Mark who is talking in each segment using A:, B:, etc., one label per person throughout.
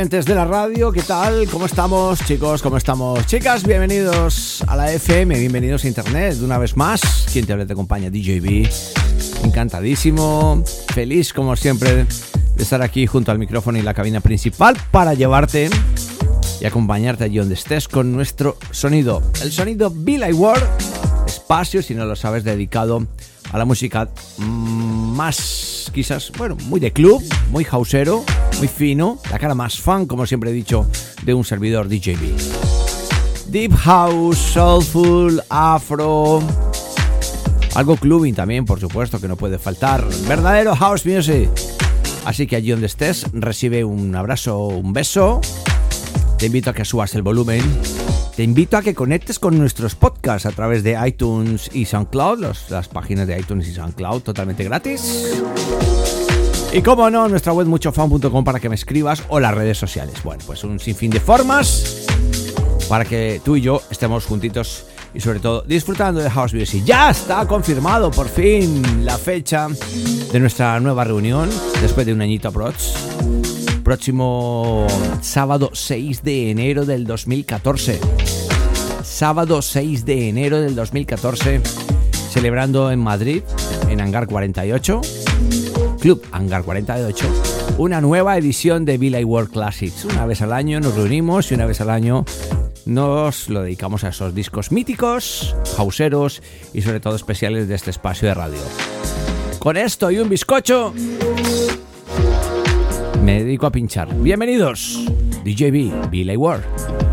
A: Oyentes de la radio, ¿qué tal? ¿Cómo estamos, chicos? ¿Cómo estamos, chicas? Bienvenidos a la FM, bienvenidos a Internet de una vez más. Quien te habla te acompaña, DJB. Encantadísimo, feliz como siempre de estar aquí junto al micrófono y la cabina principal para llevarte y acompañarte allí donde estés con nuestro sonido. El sonido Billy Ward, espacio, si no lo sabes, dedicado a la música mm, más, quizás, bueno, muy de club, muy houseero, muy fino, la cara más fan, como siempre he dicho, de un servidor DJB. Deep House, Soulful, Afro, algo clubbing también, por supuesto, que no puede faltar. Verdadero House Music. Así que allí donde estés, recibe un abrazo, un beso. Te invito a que subas el volumen. Te invito a que conectes con nuestros podcasts a través de iTunes y SoundCloud, las páginas de iTunes y SoundCloud totalmente gratis. Y como no, nuestra web muchofan.com para que me escribas o las redes sociales. Bueno, pues un sinfín de formas para que tú y yo estemos juntitos y sobre todo disfrutando de House Music. Ya está confirmado por fin la fecha de nuestra nueva reunión después de un añito aprox. Próximo sábado 6 de enero del 2014. Sábado 6 de enero del 2014, celebrando en Madrid, en Hangar 48, Club Hangar 48, una nueva edición de Billy World Classics. Una vez al año nos reunimos y una vez al año nos lo dedicamos a esos discos míticos, hauseros y sobre todo especiales de este espacio de radio. Con esto y un bizcocho, me dedico a pinchar. Bienvenidos, DJB, Billy World.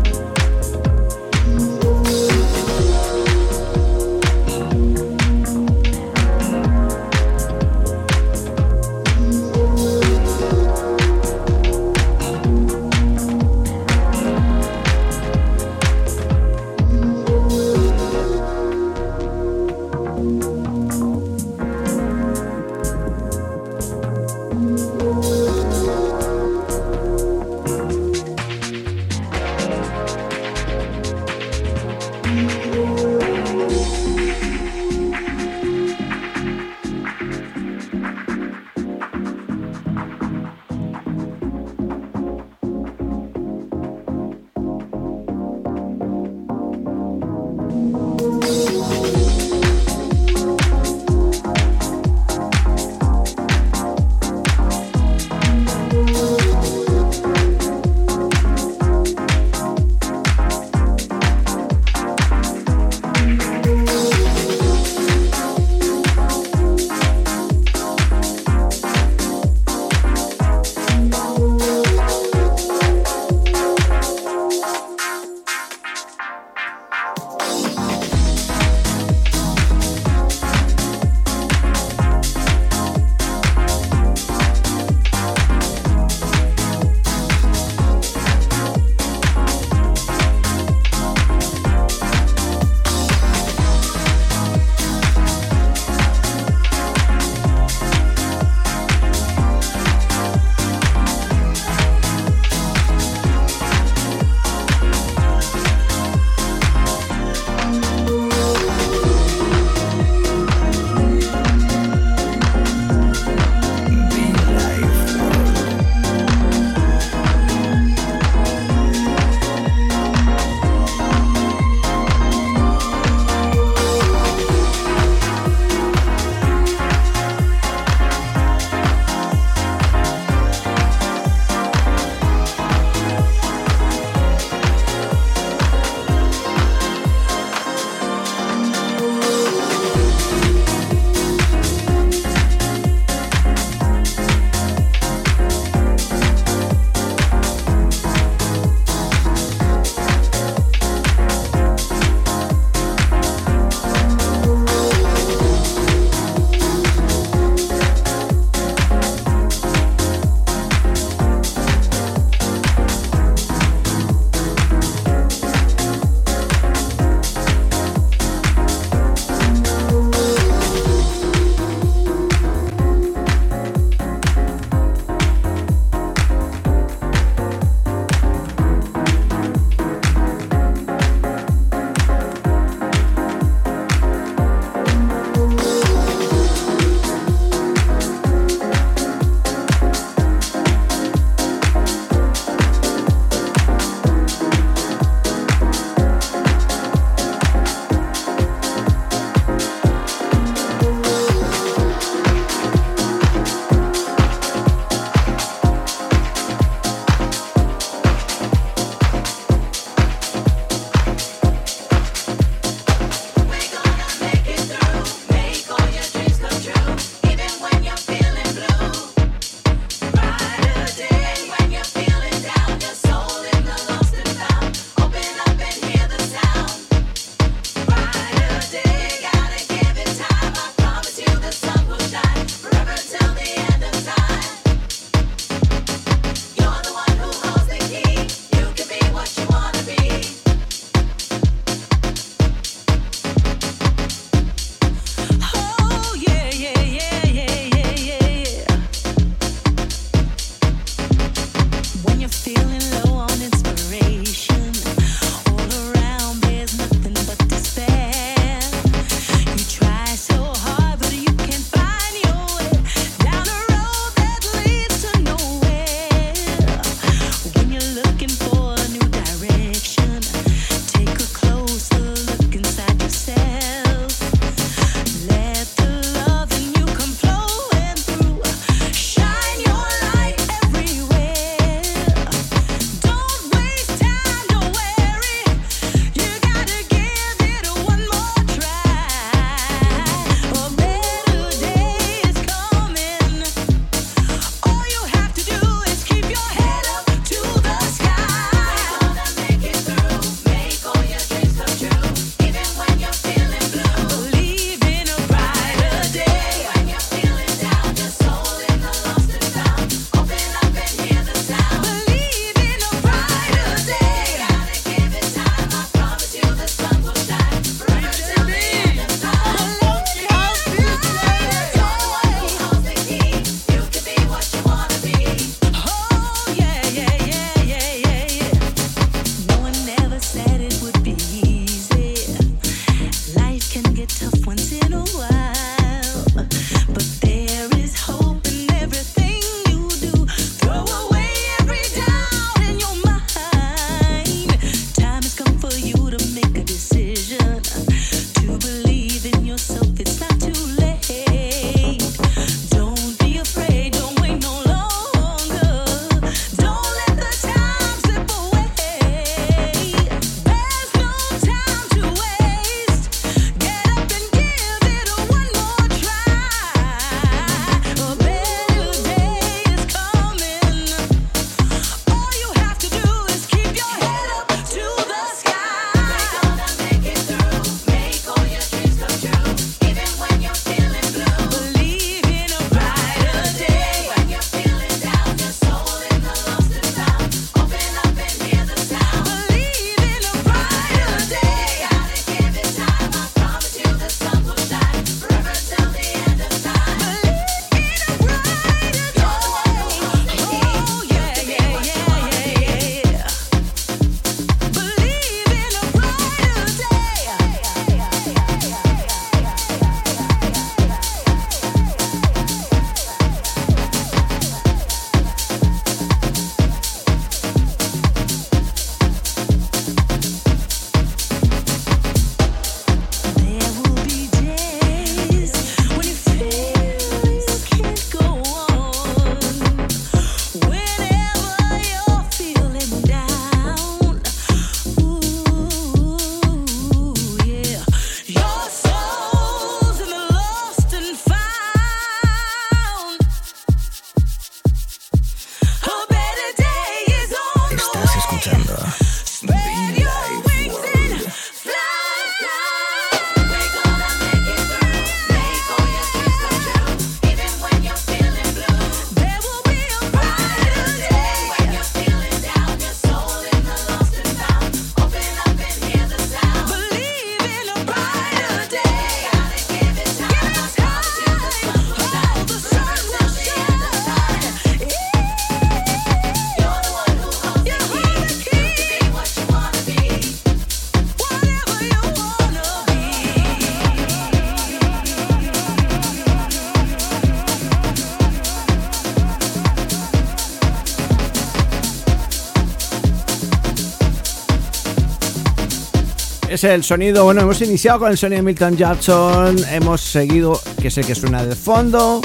A: Es el sonido, bueno, hemos iniciado con el sonido de Milton Jackson, hemos seguido, que sé que suena de fondo,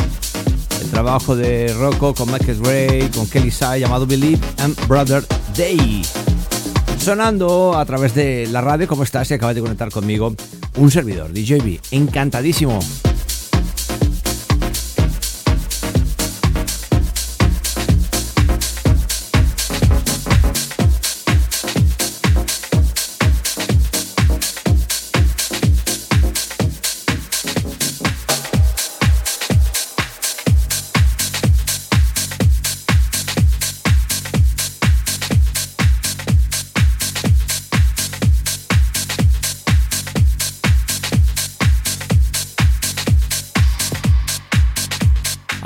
A: el trabajo de Rocco con Michael Gray, con Kelly Sai, llamado Believe and Brother Day. Sonando a través de la radio, ¿cómo estás? Si acabas de conectar conmigo, un servidor, DJB, encantadísimo.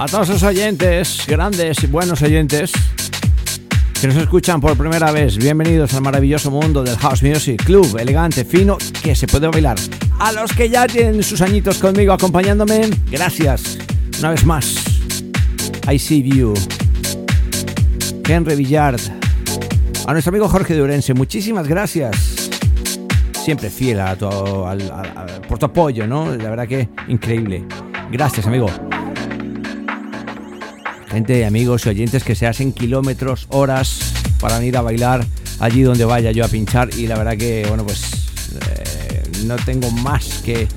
A: A todos los oyentes, grandes y buenos oyentes, que nos escuchan por primera vez, bienvenidos al maravilloso mundo del House Music Club, elegante, fino, que se puede bailar. A los que ya tienen sus añitos conmigo acompañándome, gracias. Una vez más, I See You. Henry Villard. A nuestro amigo Jorge de Urense, muchísimas gracias. Siempre fiel a tu, por tu apoyo, ¿no? La verdad que increíble. Gracias, amigo gente, amigos y oyentes que se hacen kilómetros, horas para ir a bailar allí donde vaya yo a pinchar y la verdad que, bueno, pues eh, no tengo más que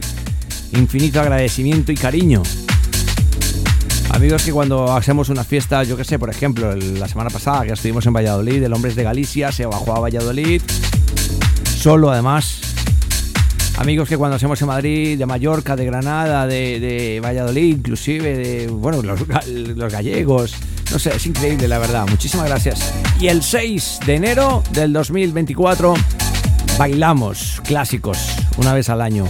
A: infinito agradecimiento y cariño. Amigos que cuando hacemos una fiesta, yo que sé, por ejemplo, la semana pasada que estuvimos en Valladolid, el Hombres de Galicia se bajó a Valladolid, solo además, amigos que cuando hacemos en Madrid, de Mallorca, de Granada, de, Valladolid, inclusive, de, bueno, los, los, gallegos. No sé, es increíble, la verdad. Muchísimas gracias. Y el 6 de enero del 2024 bailamos clásicos una vez al año.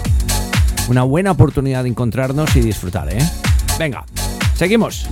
A: Una buena oportunidad de encontrarnos y disfrutar, ¿eh? Venga, seguimos.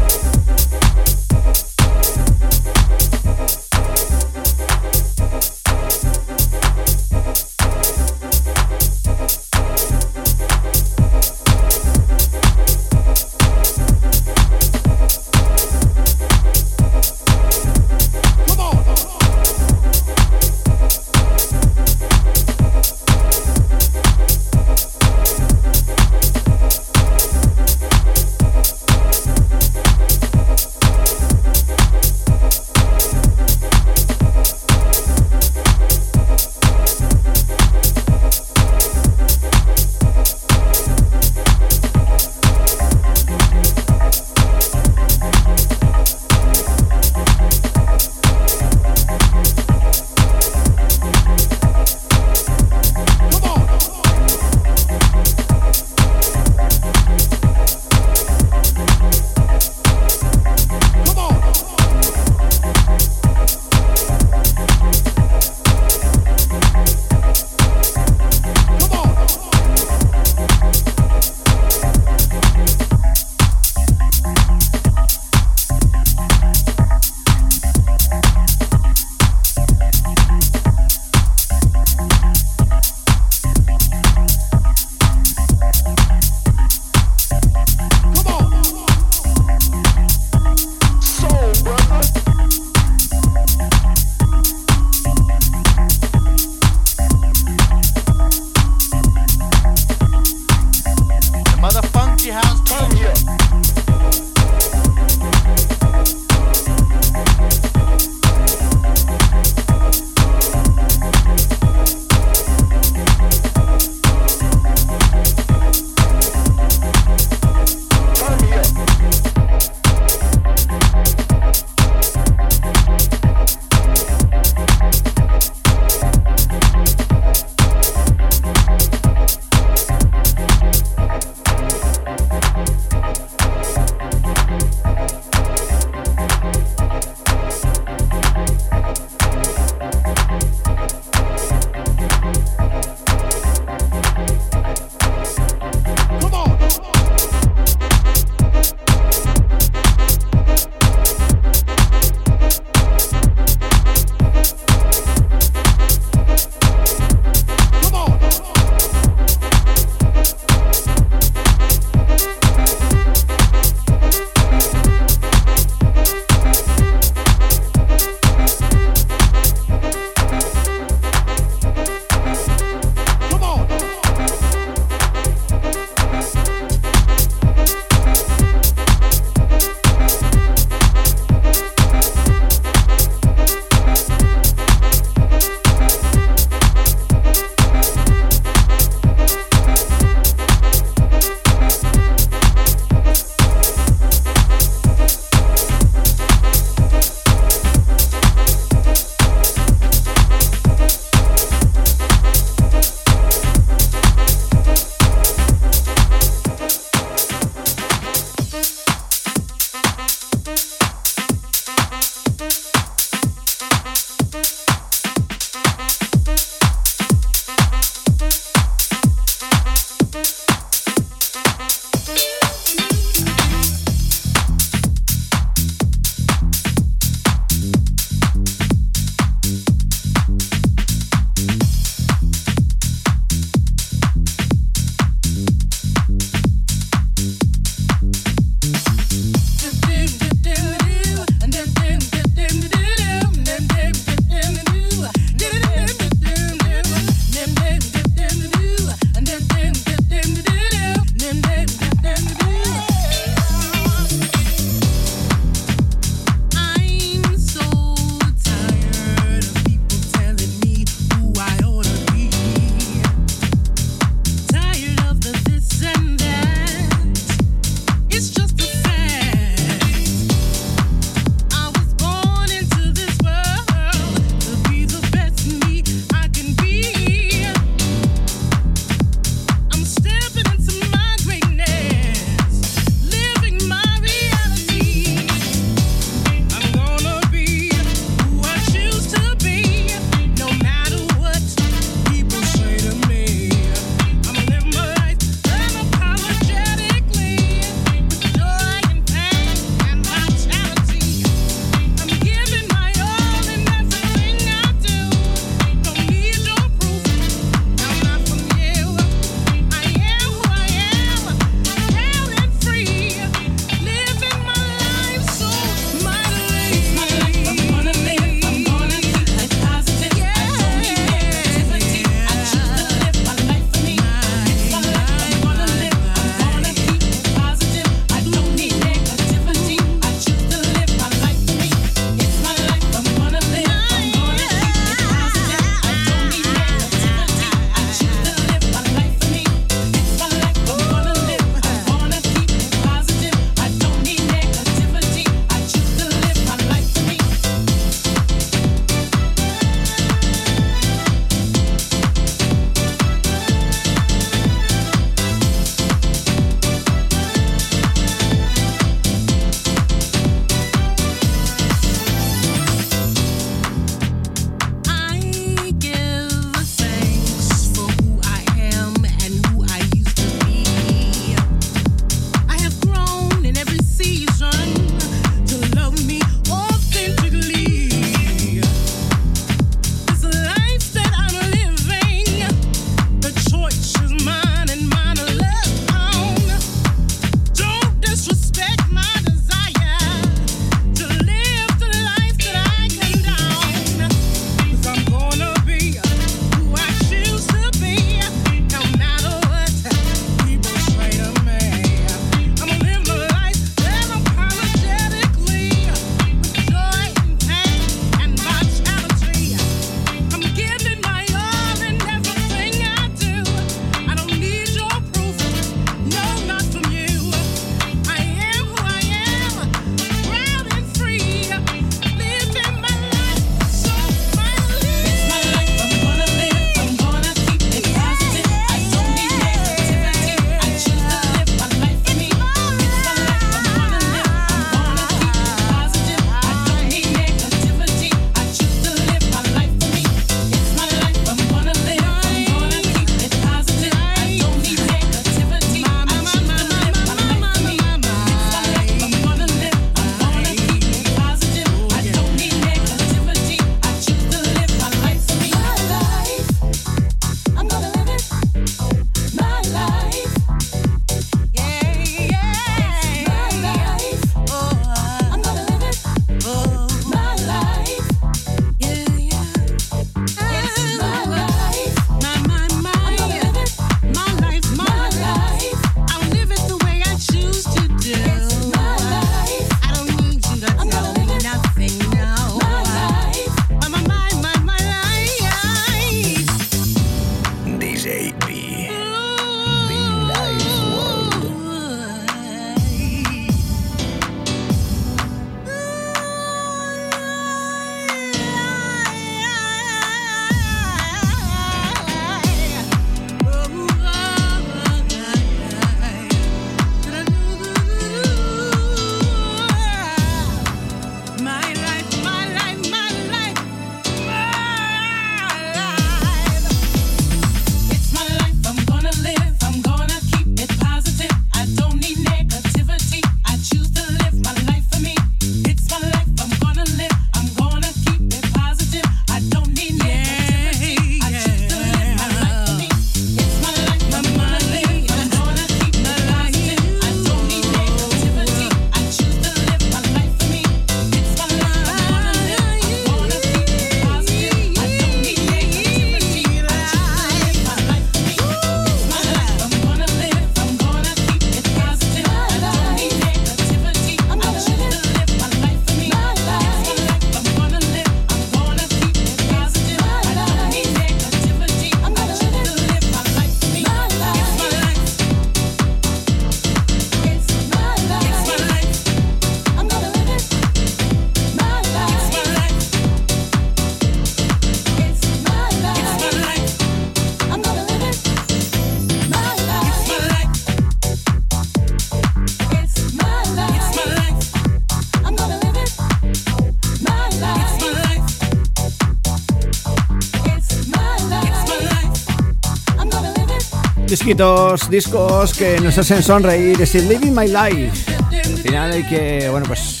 A: Chiquitos, discos que nos hacen sonreír, es el Living My Life. Al final hay que, bueno, pues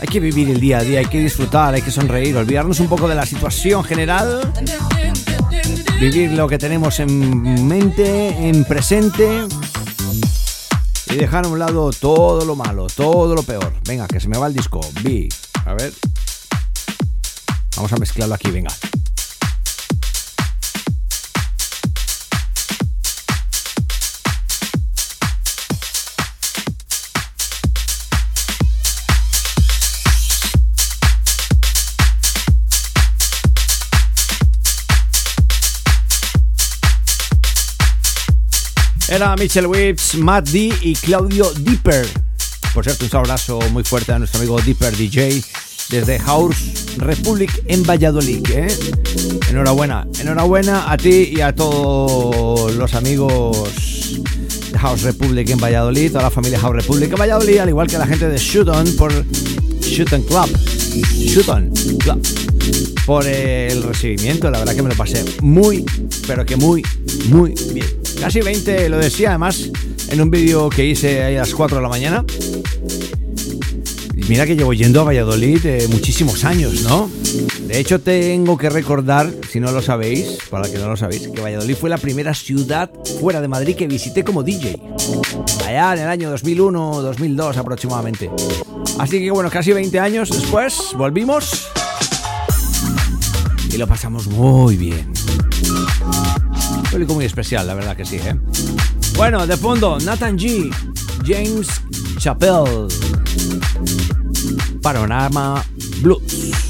A: hay que vivir el día a día, hay que disfrutar, hay que sonreír, olvidarnos un poco de la situación general, vivir lo que tenemos en mente, en presente y dejar a un lado todo lo malo, todo lo peor. Venga, que se me va el disco. Vi, a ver. Vamos a mezclarlo aquí, venga. Era Mitchell Whips, Matt D y Claudio Dipper. Por cierto, un abrazo muy fuerte a nuestro amigo Dipper DJ desde House Republic en Valladolid. ¿eh? Enhorabuena, enhorabuena a ti y a todos los amigos de House Republic en Valladolid, toda la familia House Republic en Valladolid, al igual que la gente de Shooton por Shooton Club. Shooton Club. Por el recibimiento, la verdad que me lo pasé muy, pero que muy, muy bien. Casi 20, lo decía además en un vídeo que hice a las 4 de la mañana. Mira que llevo yendo a Valladolid eh, muchísimos años, ¿no? De hecho, tengo que recordar, si no lo sabéis, para que no lo sabéis, que Valladolid fue la primera ciudad fuera de Madrid que visité como DJ. Allá en el año 2001, 2002 aproximadamente. Así que bueno, casi 20 años después, volvimos. Y lo pasamos muy bien. Público muy especial, la verdad que sí, ¿eh? Bueno, de fondo, Nathan G, James Chappelle, Panorama Blues.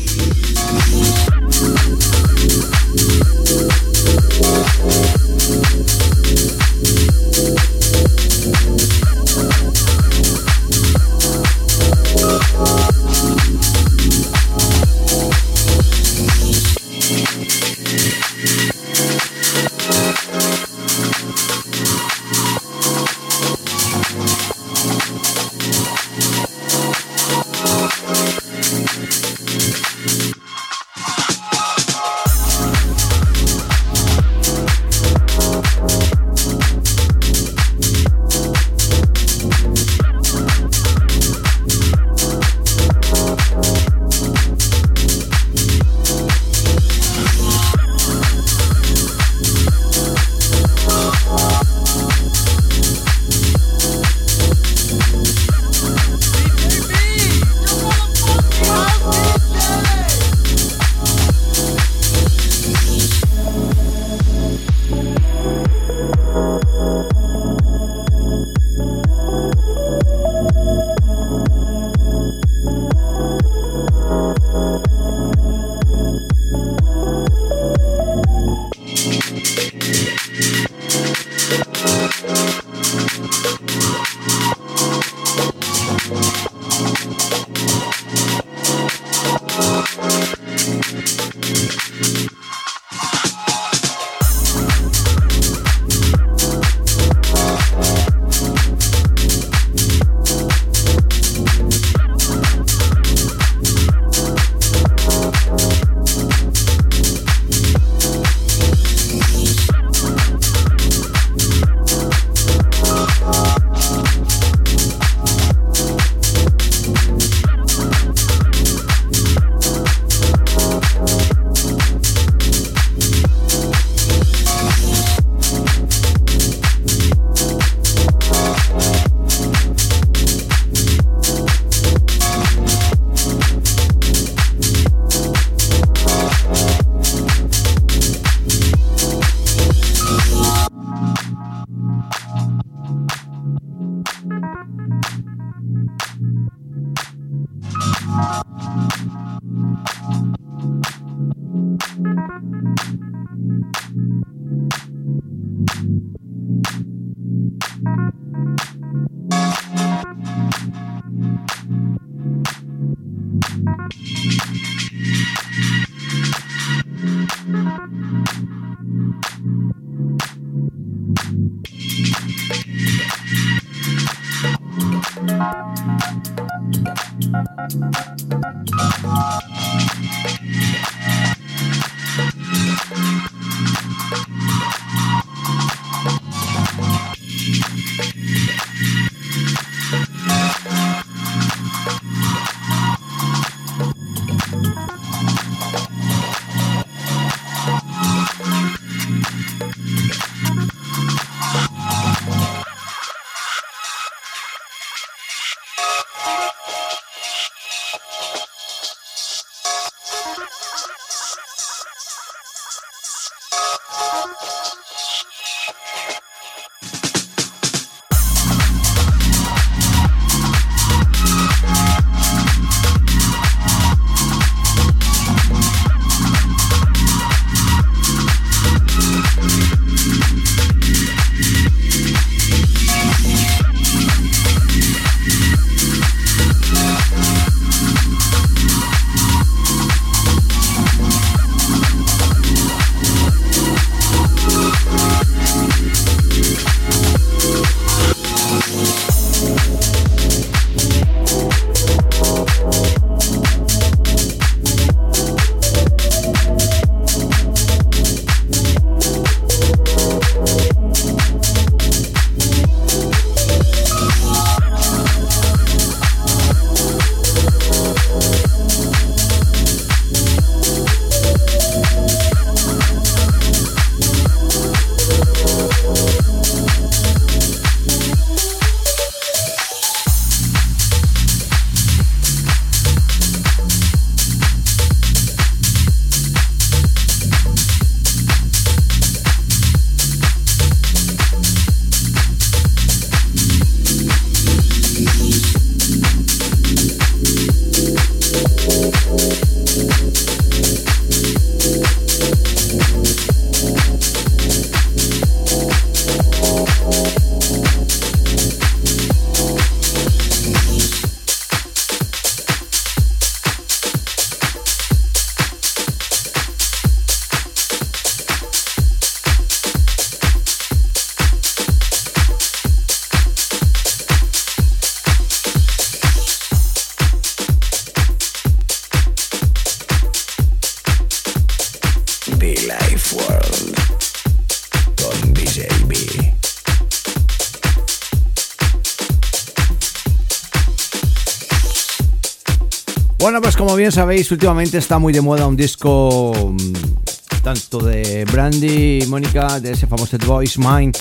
A: Bueno, pues como bien sabéis, últimamente está muy de moda un disco mm, tanto de Brandy y Mónica, de ese famoso The Voice Mine,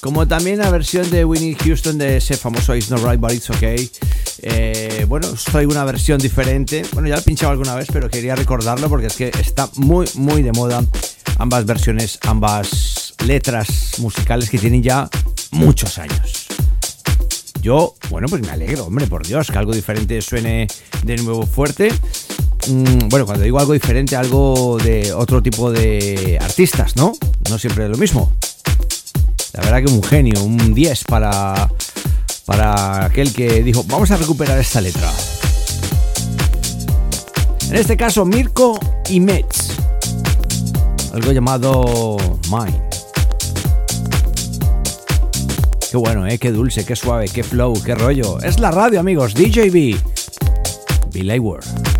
A: como también la versión de Winnie Houston de ese famoso It's Not Right But It's Okay. Eh, bueno, os traigo una versión diferente. Bueno, ya lo he pinchado alguna vez, pero quería recordarlo porque es que está muy, muy de moda ambas versiones, ambas letras musicales que tienen ya muchos años. Yo, bueno, pues me alegro, hombre, por Dios, que algo diferente suene de nuevo fuerte. Mm, bueno, cuando digo algo diferente, algo de otro tipo de artistas, ¿no? No siempre es lo mismo. La verdad que un genio, un 10 para, para aquel que dijo, vamos a recuperar esta letra. En este caso, Mirko y Metz. Algo llamado Mine. Qué bueno, ¿eh? Qué dulce, qué suave, qué flow, qué rollo. Es la radio, amigos. DJB. Billy World.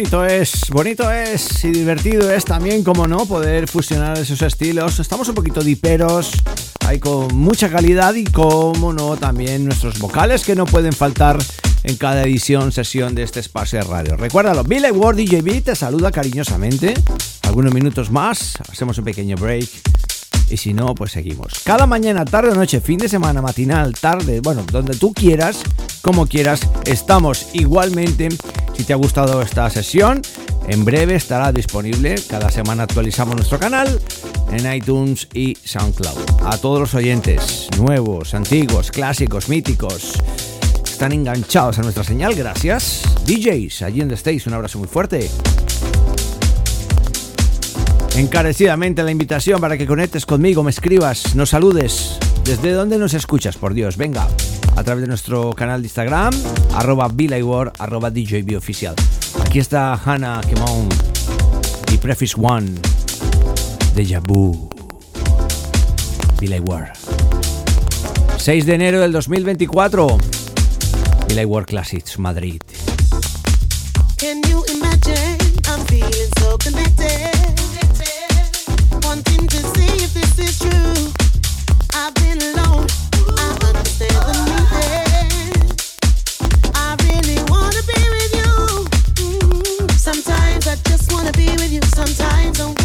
B: Bonito es, bonito es y divertido es también, como no, poder fusionar esos estilos. Estamos un poquito diperos, hay con mucha calidad y como no, también nuestros vocales que no pueden faltar en cada edición, sesión de este espacio de radio. Recuérdalo, Billy Ward DJB te saluda cariñosamente. Algunos minutos más, hacemos un pequeño break y si no, pues seguimos. Cada mañana, tarde noche, fin de semana, matinal, tarde, bueno, donde tú quieras, como quieras, estamos igualmente. Si te ha gustado esta sesión, en breve estará disponible. Cada semana actualizamos nuestro canal en iTunes y SoundCloud. A todos los oyentes, nuevos, antiguos, clásicos, míticos, están enganchados a nuestra señal, gracias. DJs, allí donde estéis, un abrazo muy fuerte encarecidamente la invitación para que conectes conmigo, me escribas, nos saludes. ¿Desde dónde nos escuchas? Por Dios, venga. A través de nuestro canal de Instagram, arroba War, arroba DJB oficial. Aquí está Hannah Kemon y Preface One de Yabu. War. 6 de enero del 2024. War Classics, Madrid. Can you imagine? I'm feeling so connected. wanting to see if this is true. I've been alone. Sometimes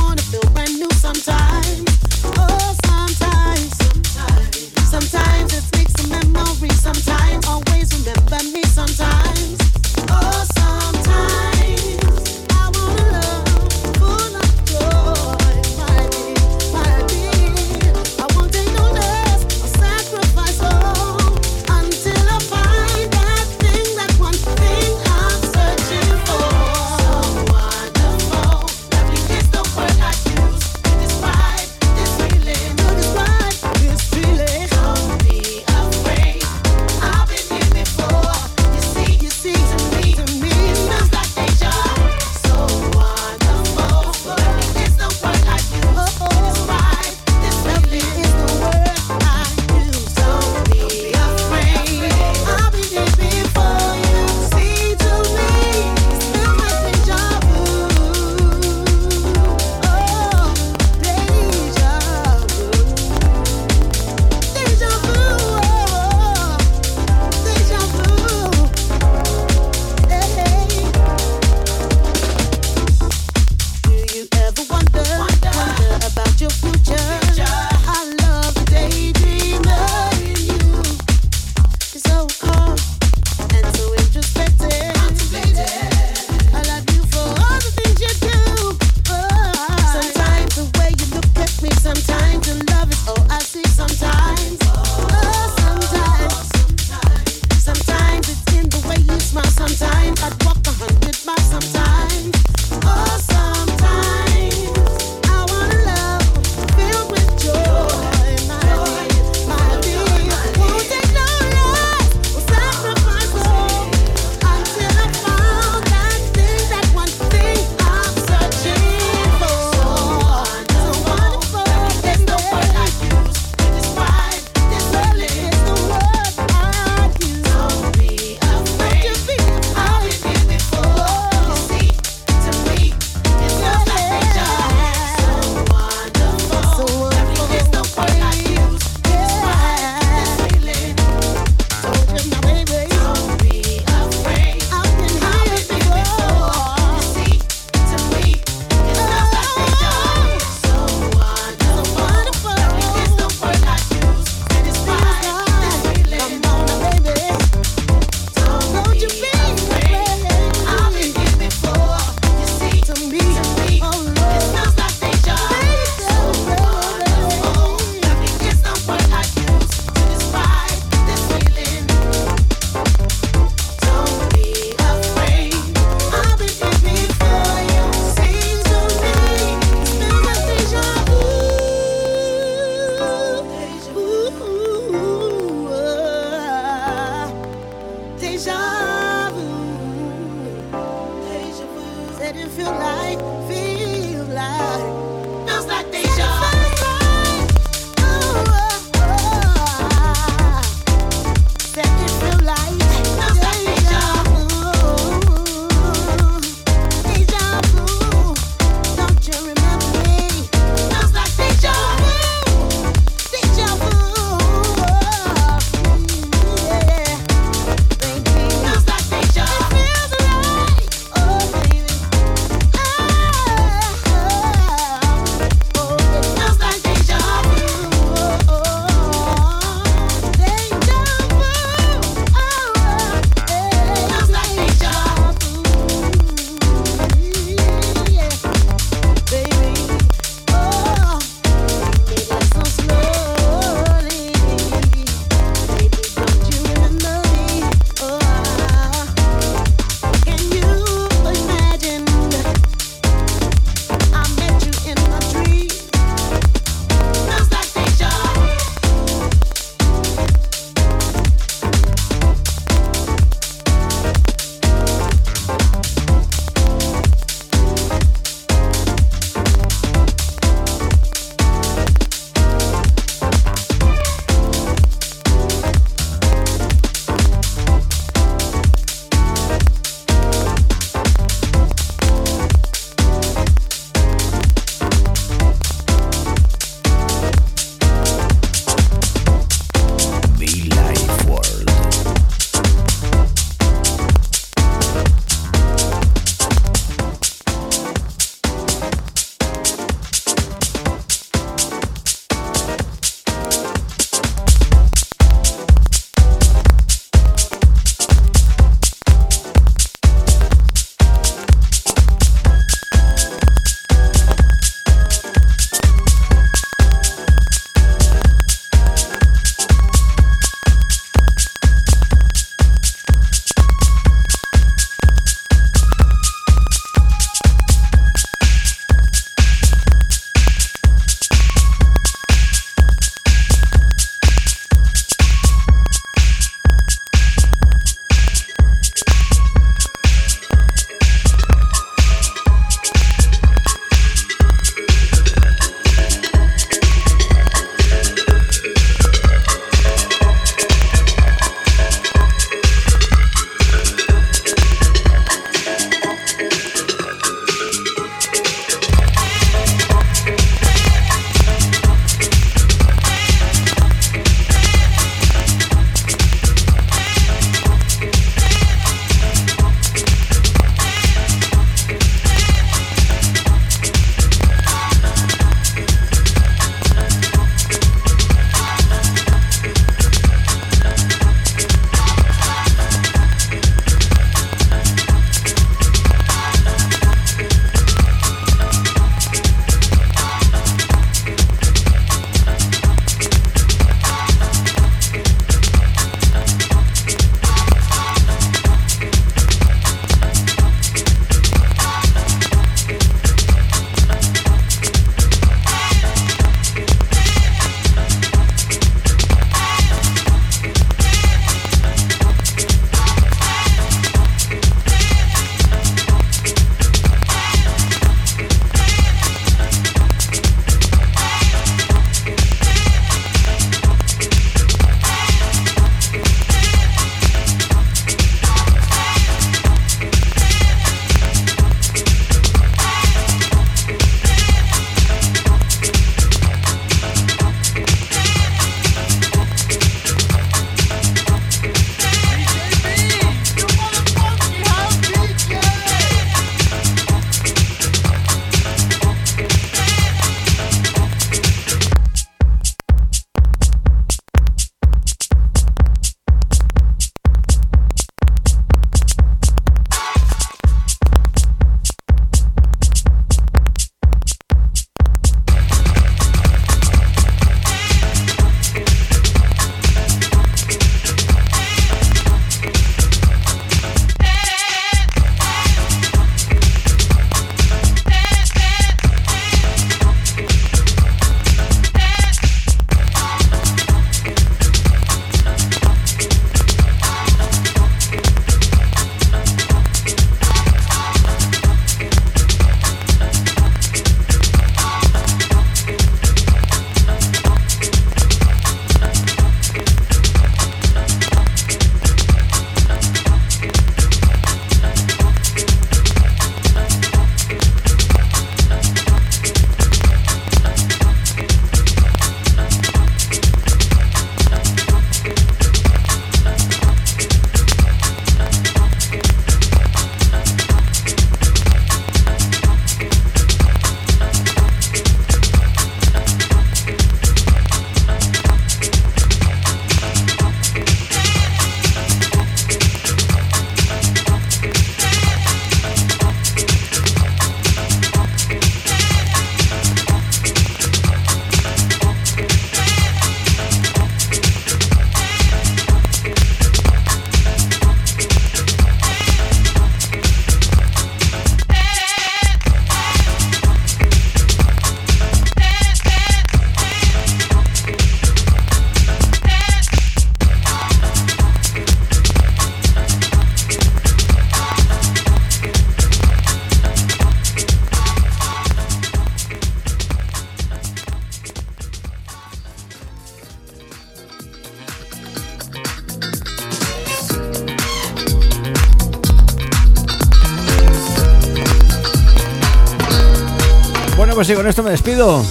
C: sí, con esto me despido.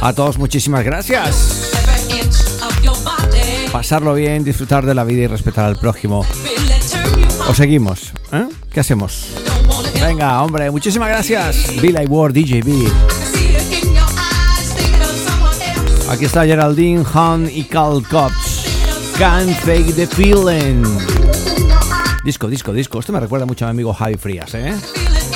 C: A todos muchísimas gracias. Pasarlo bien, disfrutar de la vida y respetar al prójimo. ¿O seguimos? ¿Eh? ¿Qué hacemos? Venga, hombre, muchísimas gracias. Billy Ward, DJB. Aquí está Geraldine, Han y Cal Cops. Can't fake the feeling. Disco, disco, disco. Esto me recuerda mucho a mi amigo Javi Frías, ¿eh?